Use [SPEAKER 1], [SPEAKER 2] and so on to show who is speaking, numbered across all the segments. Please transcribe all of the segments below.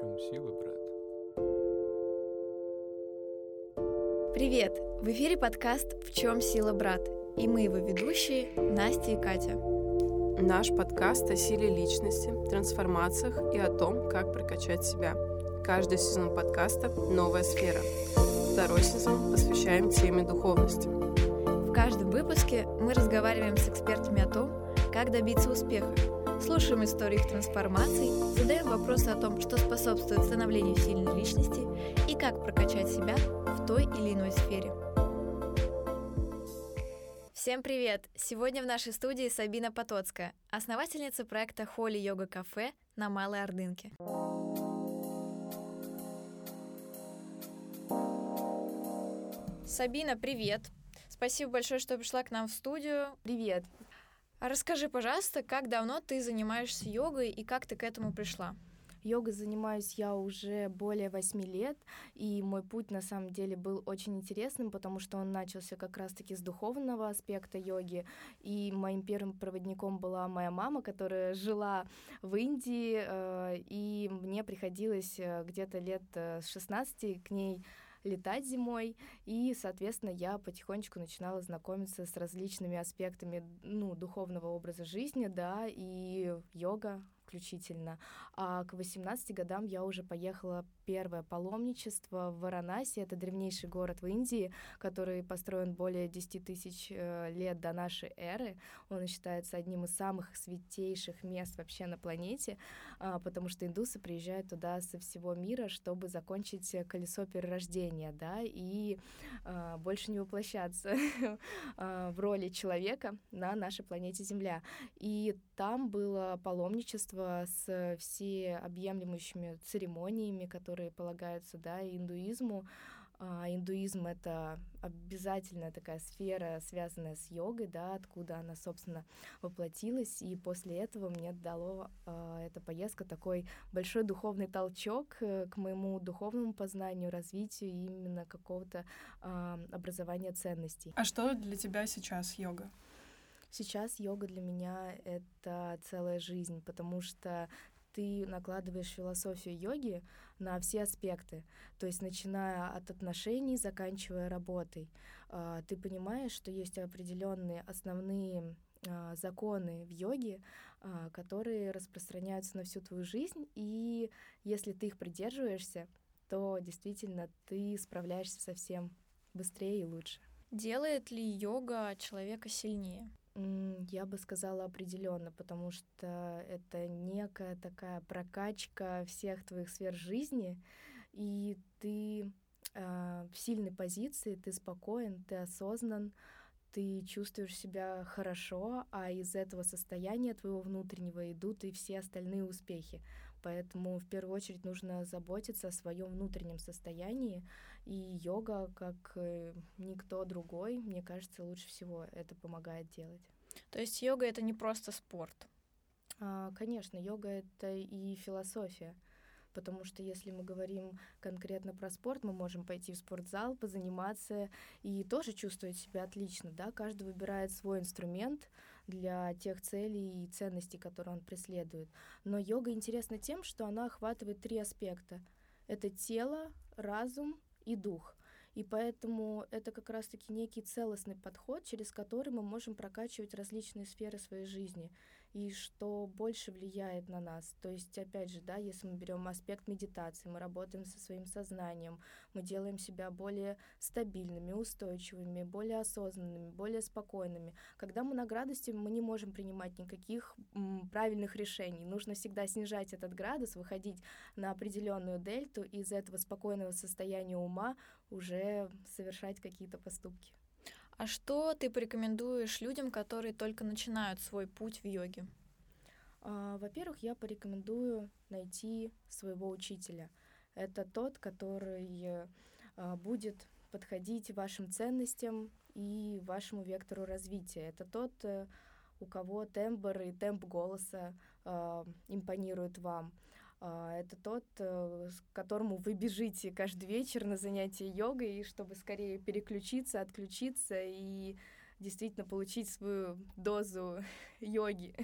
[SPEAKER 1] чем сила, брат?
[SPEAKER 2] Привет! В эфире подкаст «В чем сила, брат?» И мы его ведущие Настя и Катя.
[SPEAKER 3] Наш подкаст о силе личности, трансформациях и о том, как прокачать себя. Каждый сезон подкаста – новая сфера. Второй сезон посвящаем теме духовности.
[SPEAKER 2] В каждом выпуске мы разговариваем с экспертами о том, как добиться успеха, слушаем истории их трансформаций, задаем вопросы о том, что способствует становлению сильной личности и как прокачать себя в той или иной сфере. Всем привет! Сегодня в нашей студии Сабина Потоцкая, основательница проекта Холли Йога Кафе на Малой Ордынке. Сабина, привет! Спасибо большое, что пришла к нам в студию.
[SPEAKER 4] Привет.
[SPEAKER 2] А расскажи, пожалуйста, как давно ты занимаешься йогой и как ты к этому пришла?
[SPEAKER 4] Йогой занимаюсь я уже более восьми лет, и мой путь на самом деле был очень интересным, потому что он начался как раз-таки с духовного аспекта йоги, и моим первым проводником была моя мама, которая жила в Индии, э, и мне приходилось э, где-то лет э, с 16 к ней летать зимой, и, соответственно, я потихонечку начинала знакомиться с различными аспектами, ну, духовного образа жизни, да, и йога исключительно. А к 18 годам я уже поехала первое паломничество в Варанаси. Это древнейший город в Индии, который построен более 10 тысяч э, лет до нашей эры. Он считается одним из самых святейших мест вообще на планете, а, потому что индусы приезжают туда со всего мира, чтобы закончить колесо перерождения, да, и а, больше не воплощаться а, в роли человека на нашей планете Земля. И там было паломничество с всеобъемлющими церемониями, которые полагаются да, индуизму. А индуизм — это обязательная такая сфера, связанная с йогой, да, откуда она, собственно, воплотилась. И после этого мне дало а, эта поездка такой большой духовный толчок э, к моему духовному познанию, развитию именно какого-то а, образования ценностей.
[SPEAKER 3] А что для тебя сейчас йога?
[SPEAKER 4] Сейчас йога для меня — это целая жизнь, потому что ты накладываешь философию йоги на все аспекты, то есть начиная от отношений, заканчивая работой. А, ты понимаешь, что есть определенные основные а, законы в йоге, а, которые распространяются на всю твою жизнь, и если ты их придерживаешься, то действительно ты справляешься совсем быстрее и лучше.
[SPEAKER 2] Делает ли йога человека сильнее?
[SPEAKER 4] Я бы сказала определенно, потому что это некая такая прокачка всех твоих сфер жизни, и ты э, в сильной позиции, ты спокоен, ты осознан, ты чувствуешь себя хорошо, а из этого состояния твоего внутреннего идут и все остальные успехи. Поэтому в первую очередь нужно заботиться о своем внутреннем состоянии, и йога, как э, никто другой, мне кажется, лучше всего это помогает делать.
[SPEAKER 2] То есть йога это не просто спорт?
[SPEAKER 4] А, конечно, йога это и философия. Потому что если мы говорим конкретно про спорт, мы можем пойти в спортзал, позаниматься и тоже чувствовать себя отлично. Да? Каждый выбирает свой инструмент для тех целей и ценностей, которые он преследует. Но йога интересна тем, что она охватывает три аспекта. Это тело, разум и дух. И поэтому это как раз-таки некий целостный подход, через который мы можем прокачивать различные сферы своей жизни и что больше влияет на нас. То есть, опять же, да, если мы берем аспект медитации, мы работаем со своим сознанием, мы делаем себя более стабильными, устойчивыми, более осознанными, более спокойными. Когда мы на градусе, мы не можем принимать никаких м, правильных решений. Нужно всегда снижать этот градус, выходить на определенную дельту, и из этого спокойного состояния ума уже совершать какие-то поступки.
[SPEAKER 2] А что ты порекомендуешь людям, которые только начинают свой путь в йоге?
[SPEAKER 4] А, во-первых, я порекомендую найти своего учителя. Это тот, который а, будет подходить вашим ценностям и вашему вектору развития. Это тот, э, у кого тембр и темп голоса э, импонируют вам. А, это тот, э, к которому вы бежите каждый вечер на занятия йогой, чтобы скорее переключиться, отключиться и действительно получить свою дозу йоги.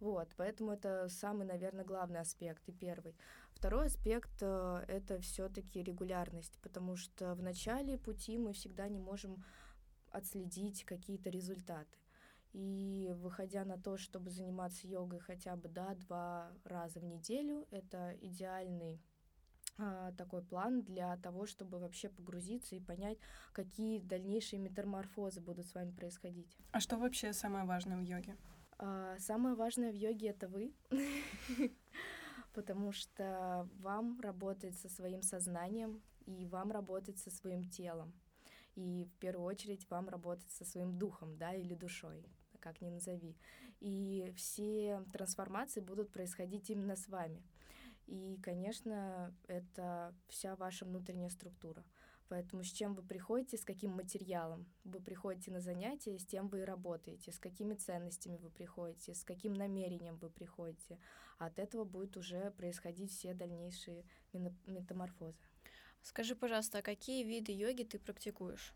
[SPEAKER 4] Вот, поэтому это самый, наверное, главный аспект и первый. Второй аспект э, это все-таки регулярность, потому что в начале пути мы всегда не можем отследить какие-то результаты. И выходя на то, чтобы заниматься йогой хотя бы да, два раза в неделю, это идеальный а, такой план для того, чтобы вообще погрузиться и понять, какие дальнейшие метаморфозы будут с вами происходить.
[SPEAKER 3] А что вообще самое важное в йоге?
[SPEAKER 4] А, самое важное в йоге это вы, потому что вам работать со своим сознанием и вам работать со своим телом. И в первую очередь вам работать со своим духом, да, или душой, как ни назови. И все трансформации будут происходить именно с вами. И, конечно, это вся ваша внутренняя структура. Поэтому с чем вы приходите, с каким материалом вы приходите на занятия, с тем вы и работаете, с какими ценностями вы приходите, с каким намерением вы приходите. От этого будут уже происходить все дальнейшие метаморфозы.
[SPEAKER 2] Скажи, пожалуйста, а какие виды йоги ты практикуешь?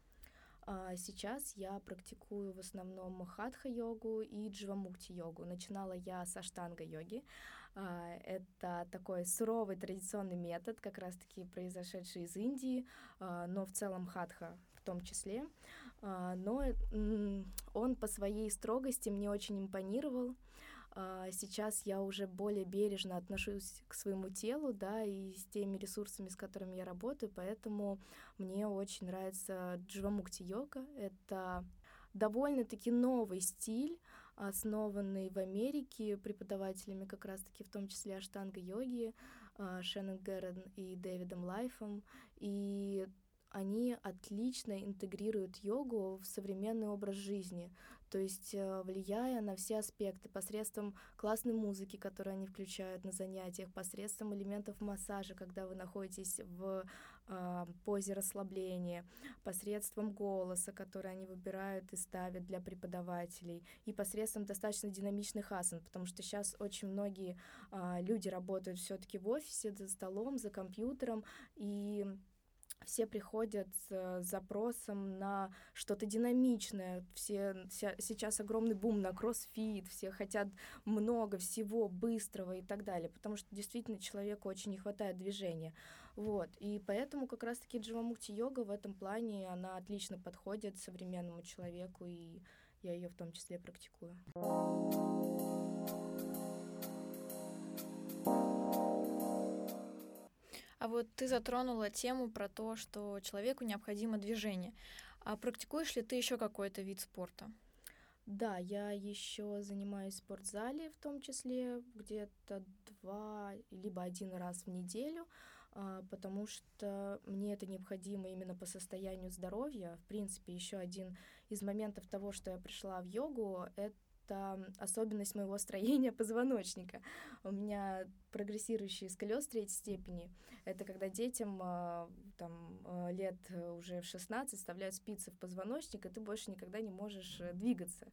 [SPEAKER 4] А сейчас я практикую в основном хатха-йогу и дживамукти-йогу. Начинала я с аштанга-йоги. А, это такой суровый традиционный метод, как раз-таки произошедший из Индии, а, но в целом хатха в том числе. А, но он по своей строгости мне очень импонировал. Сейчас я уже более бережно отношусь к своему телу, да, и с теми ресурсами, с которыми я работаю, поэтому мне очень нравится дживамукти-йога. Это довольно-таки новый стиль, основанный в Америке преподавателями как раз-таки в том числе аштанга-йоги, Шеннон Геррен и Дэвидом Лайфом. И они отлично интегрируют йогу в современный образ жизни, то есть э, влияя на все аспекты посредством классной музыки, которую они включают на занятиях, посредством элементов массажа, когда вы находитесь в э, позе расслабления, посредством голоса, который они выбирают и ставят для преподавателей, и посредством достаточно динамичных асан, потому что сейчас очень многие э, люди работают все-таки в офисе, за столом, за компьютером, и все приходят с запросом на что-то динамичное. Все сейчас огромный бум на кроссфит, все хотят много всего быстрого и так далее, потому что действительно человеку очень не хватает движения. Вот. И поэтому как раз-таки дживамукти йога в этом плане, она отлично подходит современному человеку, и я ее в том числе практикую.
[SPEAKER 2] А вот ты затронула тему про то, что человеку необходимо движение. А практикуешь ли ты еще какой-то вид спорта?
[SPEAKER 4] Да, я еще занимаюсь в спортзале, в том числе где-то два либо один раз в неделю, а, потому что мне это необходимо именно по состоянию здоровья. В принципе, еще один из моментов того, что я пришла в йогу, это это особенность моего строения позвоночника. У меня прогрессирующий сколиоз третьей степени. Это когда детям а, там, а, лет уже в 16 вставляют спицы в позвоночник, и ты больше никогда не можешь э, двигаться.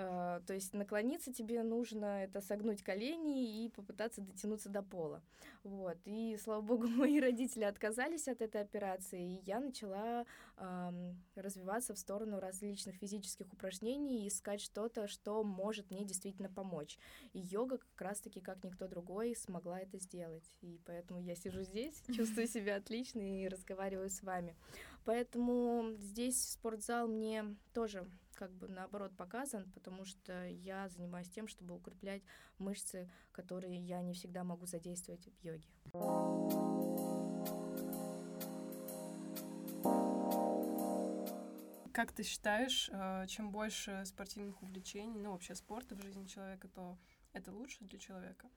[SPEAKER 4] А, то есть наклониться тебе нужно, это согнуть колени и попытаться дотянуться до пола. Вот. И, слава богу, мои родители отказались от этой операции, и я начала э, развиваться в сторону различных физических упражнений и искать что-то, что может мне действительно помочь. И йога как раз-таки, как никто другой, смогла это сделать. И поэтому я сижу здесь, чувствую себя отлично и разговариваю с вами. Поэтому здесь спортзал мне тоже как бы наоборот показан, потому что я занимаюсь тем, чтобы укреплять мышцы, которые я не всегда могу задействовать в йоге.
[SPEAKER 3] Как ты считаешь, э, чем больше спортивных увлечений, ну вообще спорта в жизни человека, то это лучше для человека?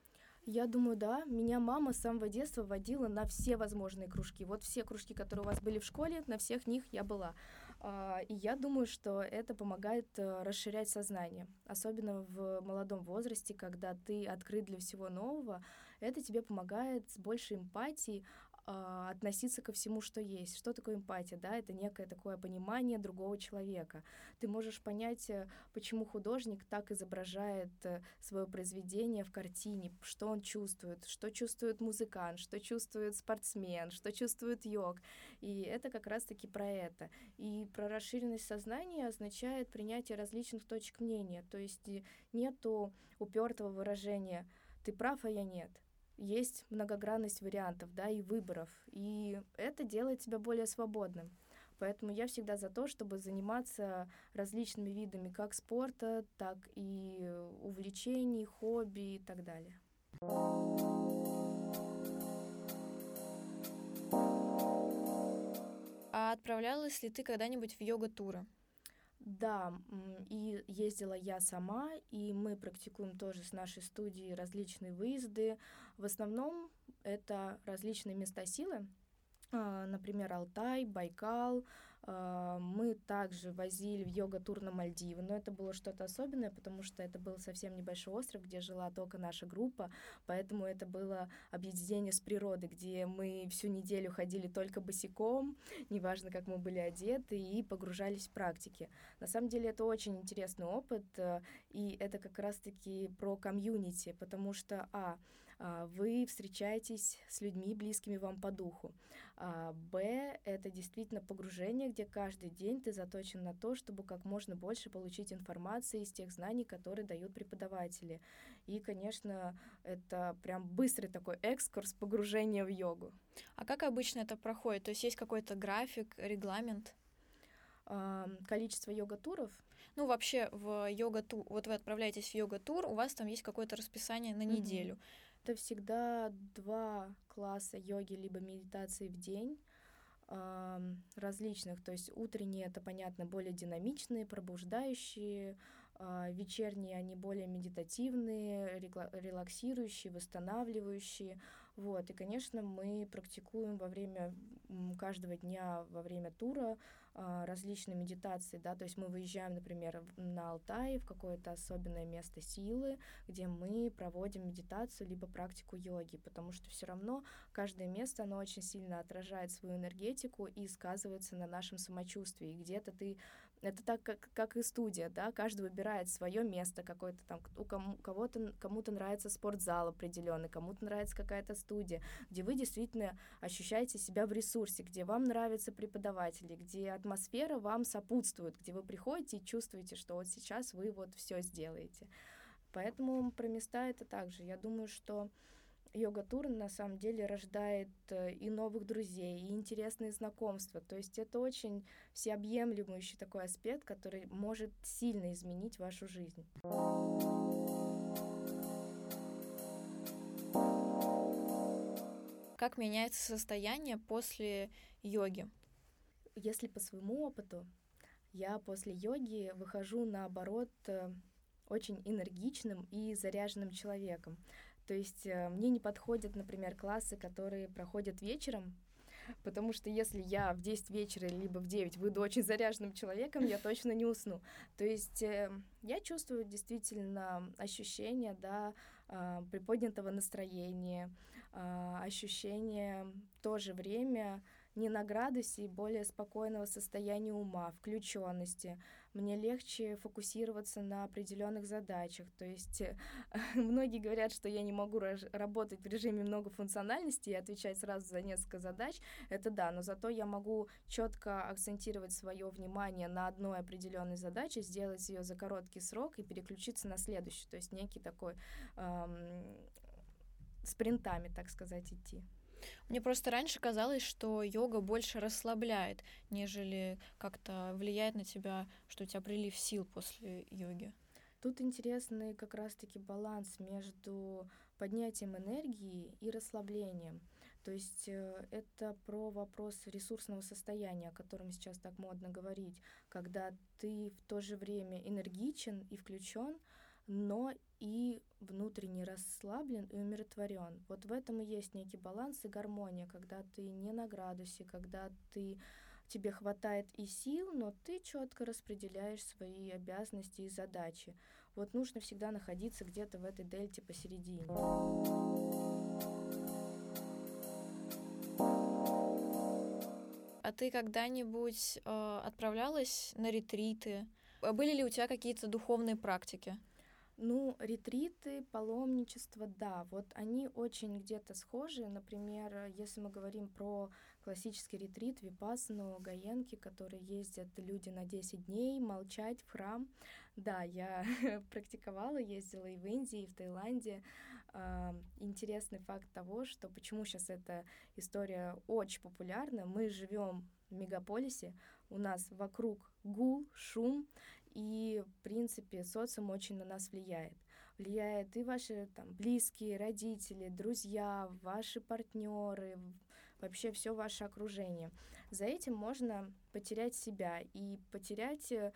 [SPEAKER 4] Я думаю, да. Меня мама с самого детства водила на все возможные кружки. Вот все кружки, которые у вас были в школе, на всех них я была. А, и я думаю, что это помогает э, расширять сознание, особенно в молодом возрасте, когда ты открыт для всего нового. Это тебе помогает с большей эмпатией э, относиться ко всему, что есть. Что такое эмпатия? Да, это некое такое понимание другого человека. Ты можешь понять, э, почему художник так изображает э, свое произведение в картине, что он чувствует, что чувствует музыкант, что чувствует спортсмен, что чувствует йог. И это как раз-таки про это. И про расширенность сознания означает принятие различных точек мнения. То есть э, нету упертого выражения «ты прав, а я нет» есть многогранность вариантов, да, и выборов, и это делает тебя более свободным. Поэтому я всегда за то, чтобы заниматься различными видами как спорта, так и увлечений, хобби и так далее.
[SPEAKER 2] А отправлялась ли ты когда-нибудь в йога-туры?
[SPEAKER 4] Да, и ездила я сама, и мы практикуем тоже с нашей студией различные выезды. В основном это различные места силы, а, например, Алтай, Байкал, мы также возили в йога-тур на Мальдивы, но это было что-то особенное, потому что это был совсем небольшой остров, где жила только наша группа, поэтому это было объединение с природой, где мы всю неделю ходили только босиком, неважно, как мы были одеты, и погружались в практики. На самом деле это очень интересный опыт, э, и это как раз-таки про комьюнити, потому что, а, а, вы встречаетесь с людьми, близкими вам по духу. А, б — это действительно погружение, где каждый день ты заточен на то, чтобы как можно больше получить информации из тех знаний, которые дают преподаватели. И, конечно, это прям быстрый такой экскурс погружения в йогу.
[SPEAKER 2] А как обычно это проходит? То есть есть какой-то график, регламент?
[SPEAKER 4] количество йога-туров.
[SPEAKER 2] Ну, вообще в йога-тур, вот вы отправляетесь в йога-тур, у вас там есть какое-то расписание на неделю. Mm-hmm.
[SPEAKER 4] Это всегда два класса йоги либо медитации в день различных. То есть утренние это, понятно, более динамичные, пробуждающие, э, вечерние они более медитативные, релаксирующие, восстанавливающие. Вот. И, конечно, мы практикуем во время каждого дня, во время тура а, различные медитации, да, то есть мы выезжаем, например, на Алтай, в какое-то особенное место силы, где мы проводим медитацию либо практику йоги, потому что все равно каждое место, оно очень сильно отражает свою энергетику и сказывается на нашем самочувствии. Где-то ты это так, как, как и студия, да, каждый выбирает свое место какое-то там, у кому, кого-то, кому-то нравится спортзал определенный, кому-то нравится какая-то студия, где вы действительно ощущаете себя в ресурсе, где вам нравятся преподаватели, где атмосфера вам сопутствует, где вы приходите и чувствуете, что вот сейчас вы вот все сделаете. Поэтому про места это также. Я думаю, что йога-тур на самом деле рождает э, и новых друзей, и интересные знакомства. То есть это очень всеобъемлющий такой аспект, который может сильно изменить вашу жизнь.
[SPEAKER 2] Как меняется состояние после йоги?
[SPEAKER 4] Если по своему опыту, я после йоги выхожу наоборот э, очень энергичным и заряженным человеком. То есть э, мне не подходят, например, классы, которые проходят вечером, потому что если я в 10 вечера либо в 9 выйду очень заряженным человеком, я точно не усну. То есть э, я чувствую действительно ощущение, да, э, приподнятого настроения, э, ощущение в то же время не на градусе более спокойного состояния ума, включенности. Мне легче фокусироваться на определенных задачах. То есть э, многие говорят, что я не могу работать в режиме многофункциональности и отвечать сразу за несколько задач. Это да, но зато я могу четко акцентировать свое внимание на одной определенной задаче, сделать ее за короткий срок и переключиться на следующую. То есть некий такой эм, спринтами, так сказать, идти.
[SPEAKER 2] Мне просто раньше казалось, что йога больше расслабляет, нежели как-то влияет на тебя, что у тебя прилив сил после йоги.
[SPEAKER 4] Тут интересный как раз-таки баланс между поднятием энергии и расслаблением. То есть э, это про вопрос ресурсного состояния, о котором сейчас так модно говорить, когда ты в то же время энергичен и включен, но и внутренне расслаблен и умиротворен. Вот в этом и есть некий баланс и гармония, когда ты не на градусе, когда ты тебе хватает и сил, но ты четко распределяешь свои обязанности и задачи. Вот нужно всегда находиться где-то в этой дельте посередине.
[SPEAKER 2] а ты когда-нибудь э, отправлялась на ретриты? Были ли у тебя какие-то духовные практики?
[SPEAKER 4] Ну, ретриты, паломничество, да, вот они очень где-то схожи. Например, если мы говорим про классический ретрит, випасану, гаенки, которые ездят люди на 10 дней, молчать в храм. Да, я практиковала, ездила и в Индии, и в Таиланде. А, интересный факт того, что почему сейчас эта история очень популярна. Мы живем в мегаполисе, у нас вокруг гул, шум, и, в принципе, социум очень на нас влияет. Влияет и ваши там, близкие, родители, друзья, ваши партнеры, вообще все ваше окружение. За этим можно потерять себя и потерять э,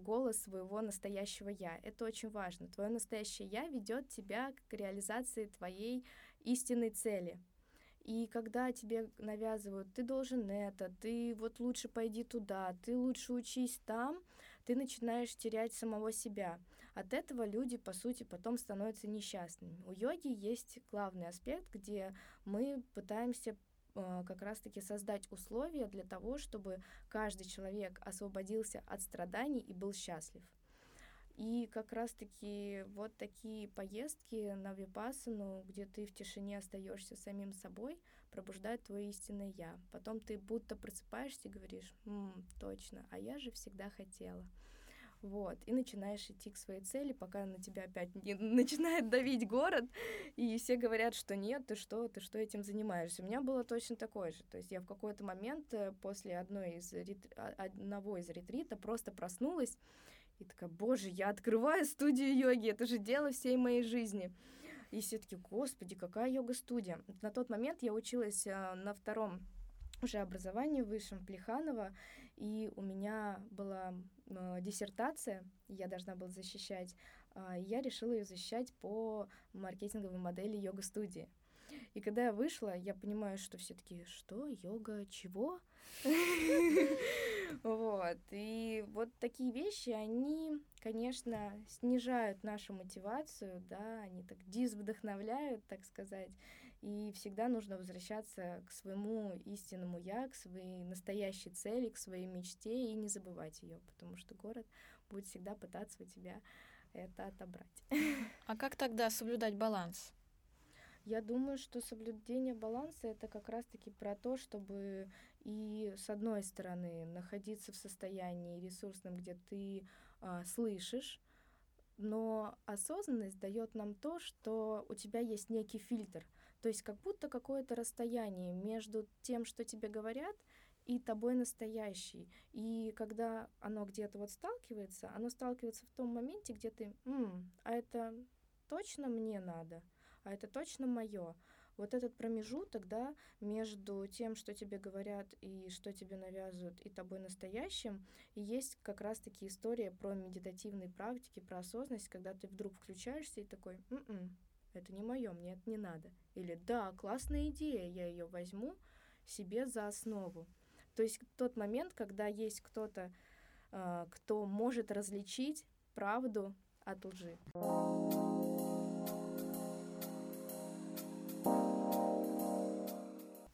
[SPEAKER 4] голос своего настоящего я. Это очень важно. Твое настоящее я ведет тебя к реализации твоей истинной цели. И когда тебе навязывают, ты должен это, ты вот лучше пойди туда, ты лучше учись там, ты начинаешь терять самого себя. От этого люди, по сути, потом становятся несчастными. У йоги есть главный аспект, где мы пытаемся э, как раз-таки создать условия для того, чтобы каждый человек освободился от страданий и был счастлив. И как раз-таки вот такие поездки на випасану, где ты в тишине остаешься самим собой, пробуждают твое истинное я. Потом ты будто просыпаешься и говоришь, М, точно, а я же всегда хотела. Вот, и начинаешь идти к своей цели, пока на тебя опять не начинает давить город, и все говорят, что нет, ты что, ты что этим занимаешься. У меня было точно такое же. То есть я в какой-то момент э, после одной из ретри... А, одного из ретрита просто проснулась и такая, боже, я открываю студию йоги, это же дело всей моей жизни. И все таки господи, какая йога-студия. На тот момент я училась а, на втором уже образовании высшем Плеханова, и у меня была э, диссертация, я должна была защищать, э, я решила ее защищать по маркетинговой модели йога-студии. И когда я вышла, я понимаю, что все таки что, йога, чего? Вот. И вот такие вещи, они, конечно, снижают нашу мотивацию, да, они так дисвдохновляют, так сказать. И всегда нужно возвращаться к своему истинному я, к своей настоящей цели, к своей мечте и не забывать ее, потому что город будет всегда пытаться у тебя это отобрать.
[SPEAKER 2] А как тогда соблюдать баланс?
[SPEAKER 4] Я думаю, что соблюдение баланса это как раз-таки про то, чтобы и с одной стороны находиться в состоянии ресурсном, где ты а, слышишь, но осознанность дает нам то, что у тебя есть некий фильтр. То есть как будто какое-то расстояние между тем, что тебе говорят, и тобой настоящий. И когда оно где-то вот сталкивается, оно сталкивается в том моменте, где ты, М, а это точно мне надо, а это точно мое. Вот этот промежуток, да, между тем, что тебе говорят и что тебе навязывают, и тобой настоящим, и есть как раз-таки история про медитативные практики, про осознанность, когда ты вдруг включаешься и такой, м-м, это не мое, мне это не надо. Или да, классная идея, я ее возьму себе за основу. То есть тот момент, когда есть кто-то, э, кто может различить правду от лжи.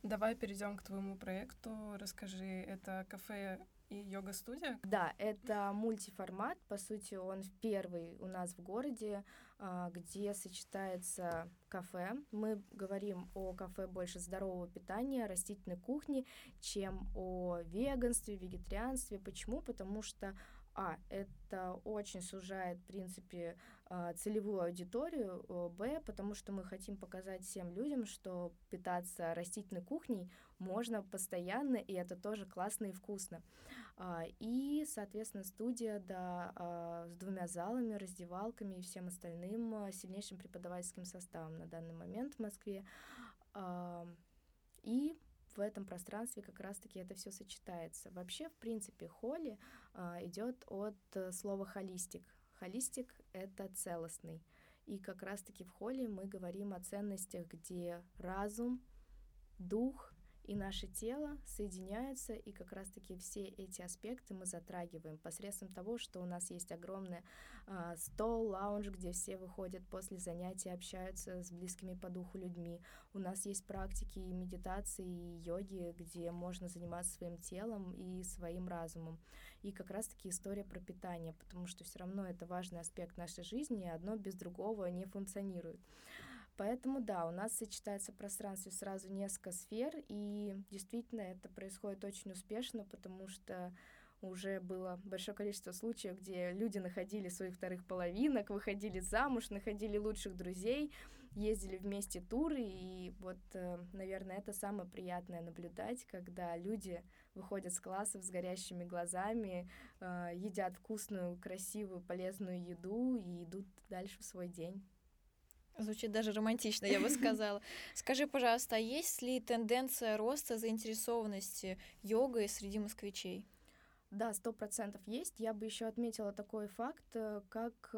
[SPEAKER 3] Давай перейдем к твоему проекту. Расскажи, это кафе и йога-студия?
[SPEAKER 4] Да, это мультиформат. По сути, он первый у нас в городе, а, где сочетается кафе. Мы говорим о кафе больше здорового питания, растительной кухни, чем о веганстве, вегетарианстве. Почему? Потому что а, это очень сужает, в принципе, а, целевую аудиторию, Б, потому что мы хотим показать всем людям, что питаться растительной кухней можно постоянно, и это тоже классно и вкусно. А, и, соответственно, студия да, а, с двумя залами, раздевалками и всем остальным сильнейшим преподавательским составом на данный момент в Москве. И в этом пространстве как раз-таки это все сочетается. Вообще, в принципе, холли идет от э, слова холистик. Холистик — это целостный. И как раз-таки в холле мы говорим о ценностях, где разум, дух и наше тело соединяются, и как раз-таки все эти аспекты мы затрагиваем посредством того, что у нас есть огромный э, стол, лаунж, где все выходят после занятий, общаются с близкими по духу людьми. У нас есть практики и медитации, и йоги, где можно заниматься своим телом и своим разумом. И как раз-таки история про питание, потому что все равно это важный аспект нашей жизни, и одно без другого не функционирует. Поэтому да, у нас сочетается в пространстве сразу несколько сфер, и действительно это происходит очень успешно, потому что уже было большое количество случаев, где люди находили своих вторых половинок, выходили замуж, находили лучших друзей, ездили вместе туры, и вот, э, наверное, это самое приятное наблюдать, когда люди выходят с классов с горящими глазами, э, едят вкусную, красивую, полезную еду и идут дальше в свой день.
[SPEAKER 2] Звучит даже романтично, я бы сказала. Скажи, пожалуйста, а есть ли тенденция роста заинтересованности йогой среди москвичей?
[SPEAKER 4] Да, сто процентов есть. Я бы еще отметила такой факт, э, как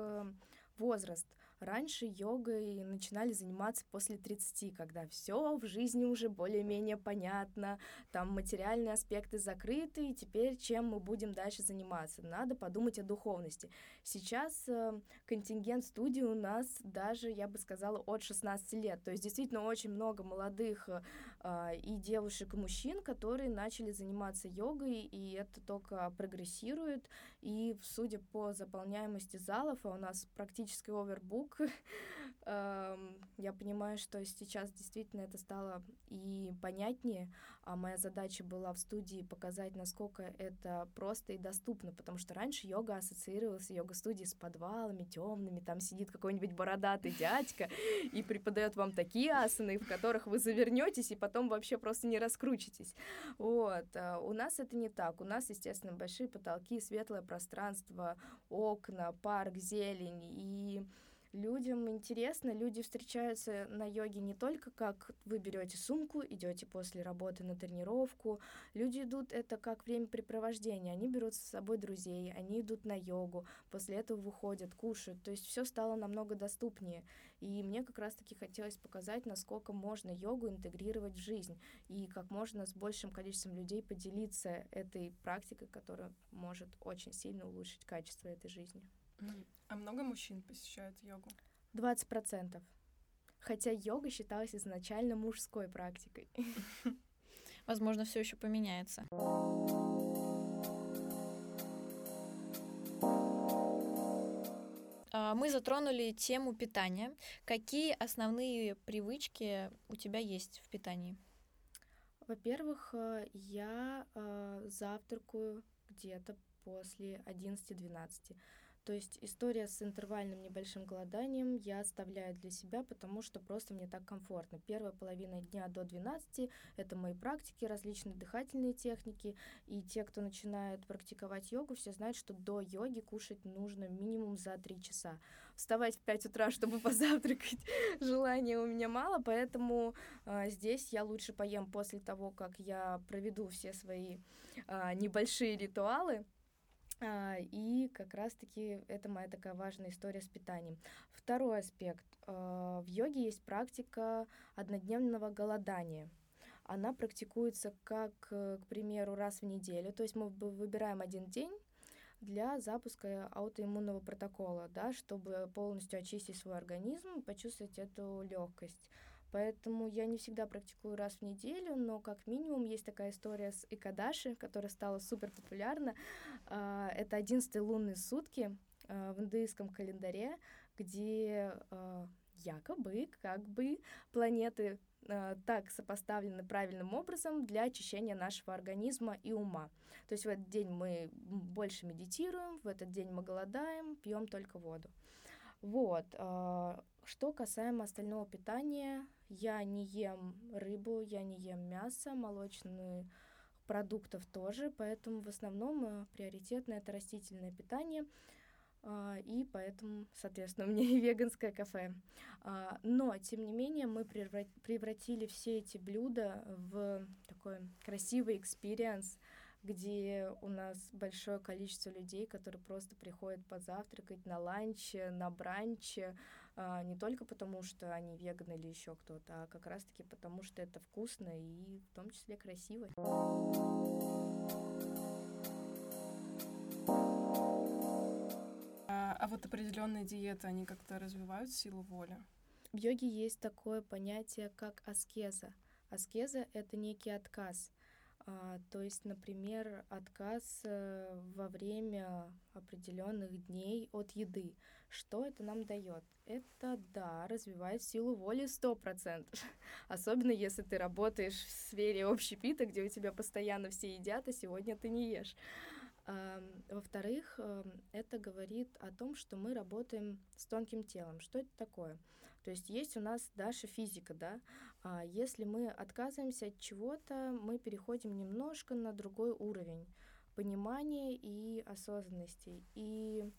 [SPEAKER 4] возраст. Раньше йогой начинали заниматься после 30, когда все в жизни уже более-менее понятно, там материальные аспекты закрыты, и теперь чем мы будем дальше заниматься? Надо подумать о духовности. Сейчас э, контингент студии у нас даже, я бы сказала, от 16 лет. То есть действительно очень много молодых э, и девушек, и мужчин, которые начали заниматься йогой, и это только прогрессирует. И судя по заполняемости залов, а у нас практически овербук. Я понимаю, что сейчас действительно это стало и понятнее, а моя задача была в студии показать, насколько это просто и доступно, потому что раньше йога ассоциировалась, йога-студии с подвалами темными, там сидит какой-нибудь бородатый дядька и преподает вам такие асаны, в которых вы завернетесь и потом вообще просто не раскручитесь. Вот. А у нас это не так. У нас, естественно, большие потолки, светлое пространство, окна, парк, зелень и людям интересно, люди встречаются на йоге не только как вы берете сумку, идете после работы на тренировку, люди идут это как времяпрепровождение, они берут с собой друзей, они идут на йогу, после этого выходят, кушают, то есть все стало намного доступнее, и мне как раз-таки хотелось показать, насколько можно йогу интегрировать в жизнь, и как можно с большим количеством людей поделиться этой практикой, которая может очень сильно улучшить качество этой жизни.
[SPEAKER 3] А много мужчин посещают йогу?
[SPEAKER 4] 20%. Хотя йога считалась изначально мужской практикой.
[SPEAKER 2] Возможно, все еще поменяется. А, мы затронули тему питания. Какие основные привычки у тебя есть в питании?
[SPEAKER 4] Во-первых, э, я э, завтракаю где-то после 11-12. То есть история с интервальным небольшим голоданием я оставляю для себя, потому что просто мне так комфортно. Первая половина дня до 12 — это мои практики, различные дыхательные техники. И те, кто начинает практиковать йогу, все знают, что до йоги кушать нужно минимум за 3 часа. Вставать в 5 утра, чтобы позавтракать, желания у меня мало, поэтому э, здесь я лучше поем после того, как я проведу все свои э, небольшие ритуалы. А, и как раз-таки это моя такая важная история с питанием. Второй аспект. А, в йоге есть практика однодневного голодания. Она практикуется как, э, к примеру, раз в неделю. То есть мы выбираем один день для запуска аутоиммунного протокола, да, чтобы полностью очистить свой организм, почувствовать эту легкость. Поэтому я не всегда практикую раз в неделю, но как минимум есть такая история с Икадаши, которая стала супер популярна. А, это одиннадцатые лунные сутки а, в индуистском календаре, где а, якобы, как бы, планеты так сопоставлены правильным образом для очищения нашего организма и ума. То есть в этот день мы больше медитируем, в этот день мы голодаем, пьем только воду. Вот. Что касаемо остального питания, я не ем рыбу, я не ем мясо, молочные продуктов тоже, поэтому в основном э, приоритетно это растительное питание, а, и поэтому, соответственно, у меня и веганское кафе. А, но, тем не менее, мы превратили все эти блюда в такой красивый experience, где у нас большое количество людей, которые просто приходят позавтракать на ланч, на бранч, а, не только потому, что они веганы или еще кто-то, а как раз-таки потому, что это вкусно и в том числе красиво.
[SPEAKER 3] А, а вот определенные диеты, они как-то развивают силу воли?
[SPEAKER 4] В йоге есть такое понятие, как аскеза. Аскеза — это некий отказ. А, то есть, например, отказ э, во время определенных дней от еды. Что это нам дает? Это, да, развивает силу воли 100%. Особенно если ты работаешь в сфере общепита, где у тебя постоянно все едят, а сегодня ты не ешь. Во-вторых, эм, это говорит о том, что мы работаем с тонким телом. Что это такое? То есть есть у нас Даша физика, да? А если мы отказываемся от чего-то, мы переходим немножко на другой уровень понимания и осознанности. И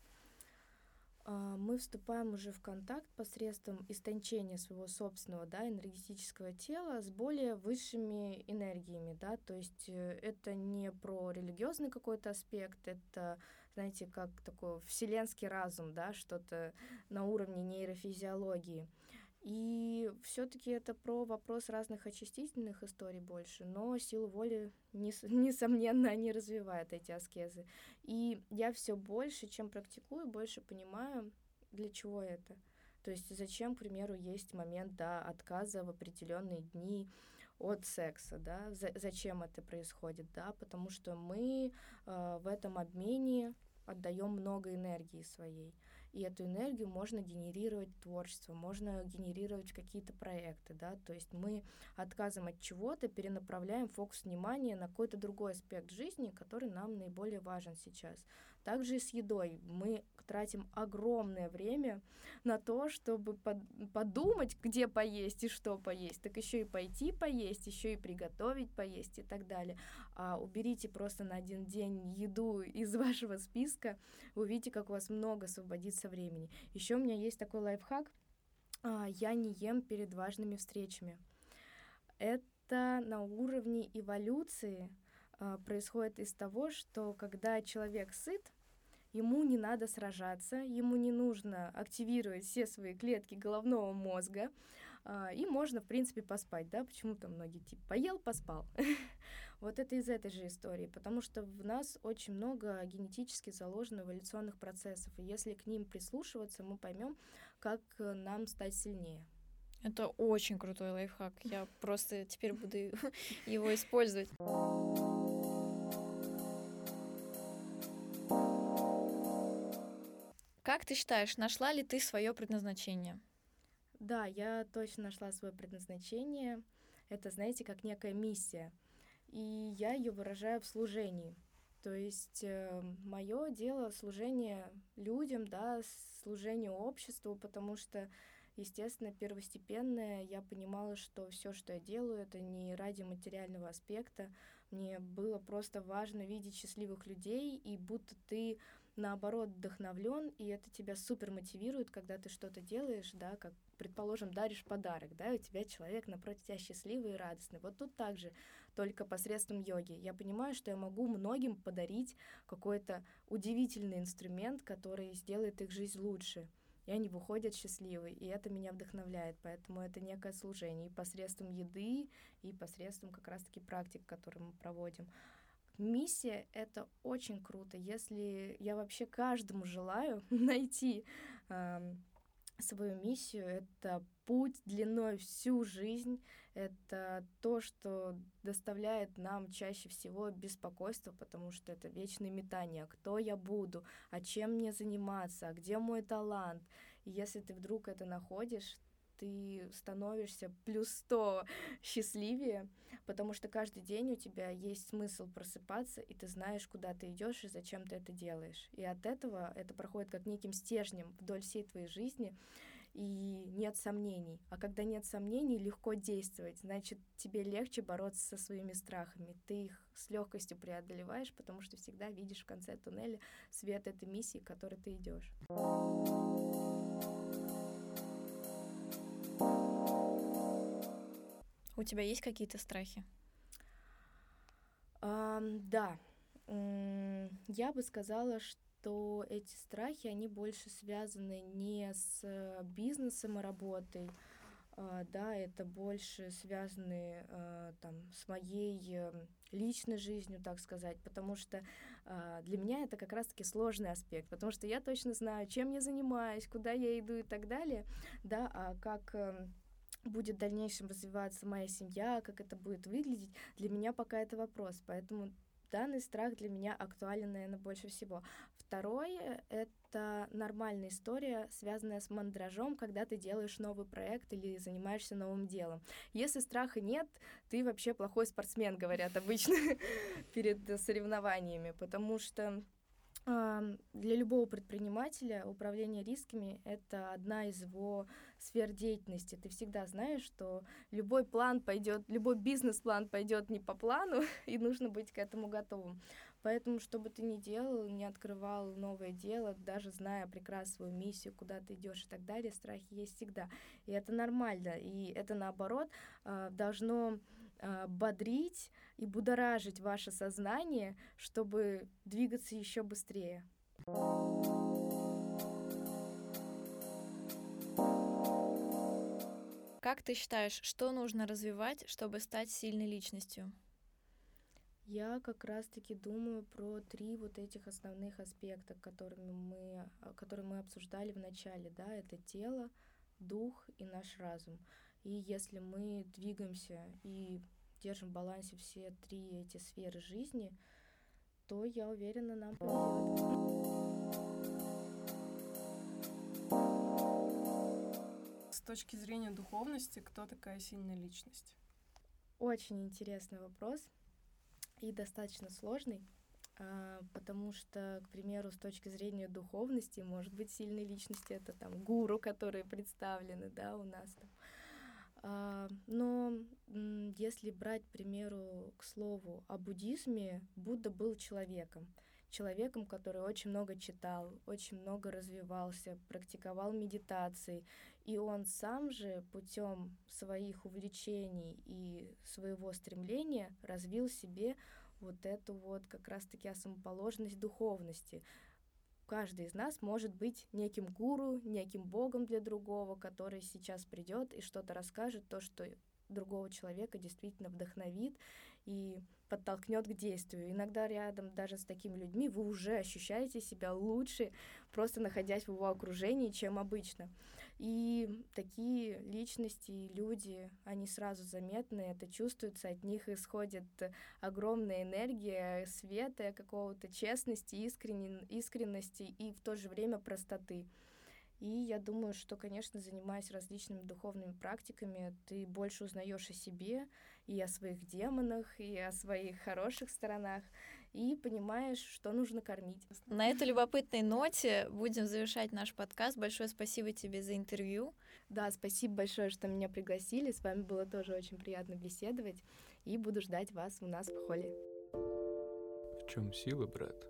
[SPEAKER 4] мы вступаем уже в контакт посредством истончения своего собственного да, энергетического тела с более высшими энергиями. Да? То есть э, это не про религиозный какой-то аспект, это, знаете, как такой вселенский разум, да, что-то на уровне нейрофизиологии. И все-таки это про вопрос разных очистительных историй больше, но силу воли, нес, несомненно, они развивают эти аскезы. И я все больше, чем практикую, больше понимаю, для чего это. То есть зачем, к примеру, есть момент да, отказа в определенные дни от секса, да, За, зачем это происходит, да, потому что мы э, в этом обмене отдаем много энергии своей и эту энергию можно генерировать творчество, можно генерировать какие-то проекты, да, то есть мы отказом от чего-то перенаправляем фокус внимания на какой-то другой аспект жизни, который нам наиболее важен сейчас. Также и с едой. Мы тратим огромное время на то, чтобы под, подумать, где поесть и что поесть. Так еще и пойти поесть, еще и приготовить поесть и так далее. А уберите просто на один день еду из вашего списка, вы увидите, как у вас много освободится времени. Еще у меня есть такой лайфхак. А, я не ем перед важными встречами. Это на уровне эволюции происходит из того, что когда человек сыт, ему не надо сражаться, ему не нужно активировать все свои клетки головного мозга, а, и можно, в принципе, поспать, да, почему-то многие типа поел, поспал. вот это из этой же истории, потому что в нас очень много генетически заложено эволюционных процессов, и если к ним прислушиваться, мы поймем, как э, нам стать сильнее.
[SPEAKER 2] Это очень крутой лайфхак. Я просто теперь буду его использовать. Как ты считаешь, нашла ли ты свое предназначение?
[SPEAKER 4] Да, я точно нашла свое предназначение. Это, знаете, как некая миссия. И я ее выражаю в служении. То есть э, мое дело служение людям, да, служение обществу, потому что естественно, первостепенное, я понимала, что все, что я делаю, это не ради материального аспекта. Мне было просто важно видеть счастливых людей, и будто ты наоборот вдохновлен, и это тебя супер мотивирует, когда ты что-то делаешь, да, как, предположим, даришь подарок, да, и у тебя человек напротив тебя счастливый и радостный. Вот тут также, только посредством йоги. Я понимаю, что я могу многим подарить какой-то удивительный инструмент, который сделает их жизнь лучше и они выходят счастливые, и это меня вдохновляет, поэтому это некое служение и посредством еды, и посредством как раз-таки практик, которые мы проводим. Миссия — это очень круто. Если я вообще каждому желаю найти э, свою миссию, это путь длиной всю жизнь, это то, что доставляет нам чаще всего беспокойство, потому что это вечное метание. Кто я буду? А чем мне заниматься? А где мой талант? И если ты вдруг это находишь, ты становишься плюс сто счастливее, потому что каждый день у тебя есть смысл просыпаться, и ты знаешь, куда ты идешь и зачем ты это делаешь. И от этого это проходит как неким стержнем вдоль всей твоей жизни, и нет сомнений. А когда нет сомнений, легко действовать, значит, тебе легче бороться со своими страхами. Ты их с легкостью преодолеваешь, потому что всегда видишь в конце туннеля свет этой миссии, к которой ты идешь.
[SPEAKER 2] У тебя есть какие-то страхи?
[SPEAKER 4] Um, да. Я бы сказала, что то эти страхи, они больше связаны не с бизнесом и работой, а, да, это больше связаны а, там с моей э, личной жизнью, так сказать, потому что а, для меня это как раз-таки сложный аспект, потому что я точно знаю, чем я занимаюсь, куда я иду и так далее, да, а как эм, будет в дальнейшем развиваться моя семья, как это будет выглядеть, для меня пока это вопрос, поэтому данный страх для меня актуален, наверное, больше всего. Второе — это нормальная история, связанная с мандражом, когда ты делаешь новый проект или занимаешься новым делом. Если страха нет, ты вообще плохой спортсмен, говорят обычно перед соревнованиями, потому что для любого предпринимателя управление рисками — это одна из его сфер деятельности. Ты всегда знаешь, что любой план пойдет, любой бизнес-план пойдет не по плану, и нужно быть к этому готовым. Поэтому, что бы ты ни делал, не открывал новое дело, даже зная прекрасно свою миссию, куда ты идешь и так далее, страхи есть всегда. И это нормально. И это, наоборот, а, должно бодрить и будоражить ваше сознание, чтобы двигаться еще быстрее.
[SPEAKER 2] Как ты считаешь, что нужно развивать, чтобы стать сильной личностью?
[SPEAKER 4] Я как раз-таки думаю про три вот этих основных аспекта, которыми мы, а, которые мы обсуждали в начале, да, это тело, дух и наш разум. И если мы двигаемся и держим в балансе все три эти сферы жизни, то я уверена, нам
[SPEAKER 3] С точки зрения духовности, кто такая сильная личность?
[SPEAKER 4] Очень интересный вопрос и достаточно сложный, а, потому что, к примеру, с точки зрения духовности, может быть, сильной личности это там гуру, которые представлены, да, у нас там, но если брать, к примеру, к слову о буддизме, Будда был человеком. Человеком, который очень много читал, очень много развивался, практиковал медитации. И он сам же путем своих увлечений и своего стремления развил себе вот эту вот как раз-таки основоположность духовности каждый из нас может быть неким гуру, неким богом для другого, который сейчас придет и что-то расскажет, то, что другого человека действительно вдохновит и подтолкнет к действию. Иногда рядом даже с такими людьми вы уже ощущаете себя лучше, просто находясь в его окружении, чем обычно. И такие личности, люди, они сразу заметны, это чувствуется, от них исходит огромная энергия света, какого-то честности, искренен... искренности и в то же время простоты. И я думаю, что, конечно, занимаясь различными духовными практиками, ты больше узнаешь о себе и о своих демонах, и о своих хороших сторонах, и понимаешь, что нужно кормить.
[SPEAKER 2] На этой любопытной ноте будем завершать наш подкаст. Большое спасибо тебе за интервью.
[SPEAKER 4] Да, спасибо большое, что меня пригласили. С вами было тоже очень приятно беседовать. И буду ждать вас у нас в холле.
[SPEAKER 1] В чем сила, брат?